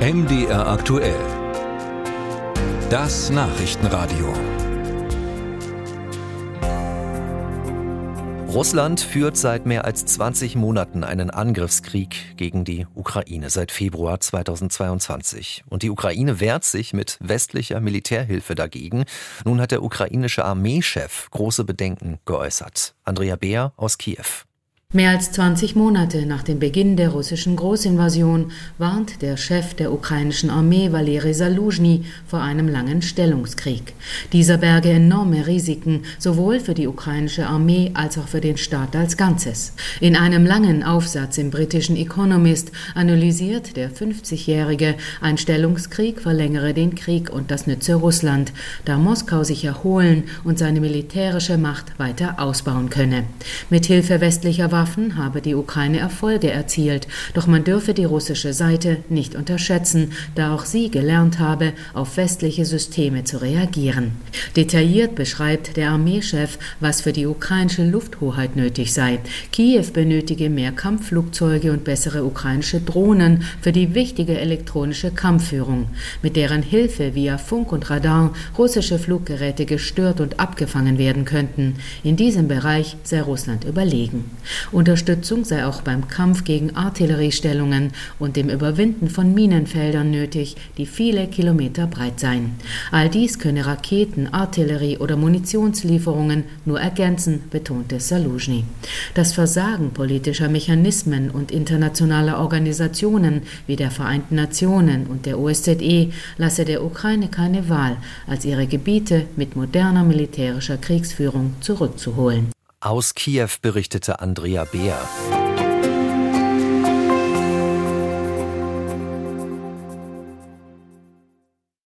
MDR aktuell. Das Nachrichtenradio. Russland führt seit mehr als 20 Monaten einen Angriffskrieg gegen die Ukraine seit Februar 2022. Und die Ukraine wehrt sich mit westlicher Militärhilfe dagegen. Nun hat der ukrainische Armeechef große Bedenken geäußert. Andrea Beer aus Kiew. Mehr als 20 Monate nach dem Beginn der russischen Großinvasion warnt der Chef der ukrainischen Armee Valery Saluzhny vor einem langen Stellungskrieg. Dieser berge enorme Risiken, sowohl für die ukrainische Armee als auch für den Staat als Ganzes. In einem langen Aufsatz im britischen Economist analysiert der 50-Jährige, ein Stellungskrieg verlängere den Krieg und das nütze Russland, da Moskau sich erholen und seine militärische Macht weiter ausbauen könne. Mit Hilfe westlicher Waffen habe die Ukraine Erfolge erzielt, doch man dürfe die russische Seite nicht unterschätzen, da auch sie gelernt habe, auf westliche Systeme zu reagieren. Detailliert beschreibt der Armeechef, was für die ukrainische Lufthoheit nötig sei. Kiew benötige mehr Kampfflugzeuge und bessere ukrainische Drohnen für die wichtige elektronische Kampfführung, mit deren Hilfe via Funk und Radar russische Fluggeräte gestört und abgefangen werden könnten. In diesem Bereich sei Russland überlegen. Unterstützung sei auch beim Kampf gegen Artilleriestellungen und dem Überwinden von Minenfeldern nötig, die viele Kilometer breit seien. All dies könne Raketen, Artillerie oder Munitionslieferungen nur ergänzen, betonte Saluzhny. Das Versagen politischer Mechanismen und internationaler Organisationen wie der Vereinten Nationen und der OSZE lasse der Ukraine keine Wahl, als ihre Gebiete mit moderner militärischer Kriegsführung zurückzuholen. Aus Kiew berichtete Andrea Beer.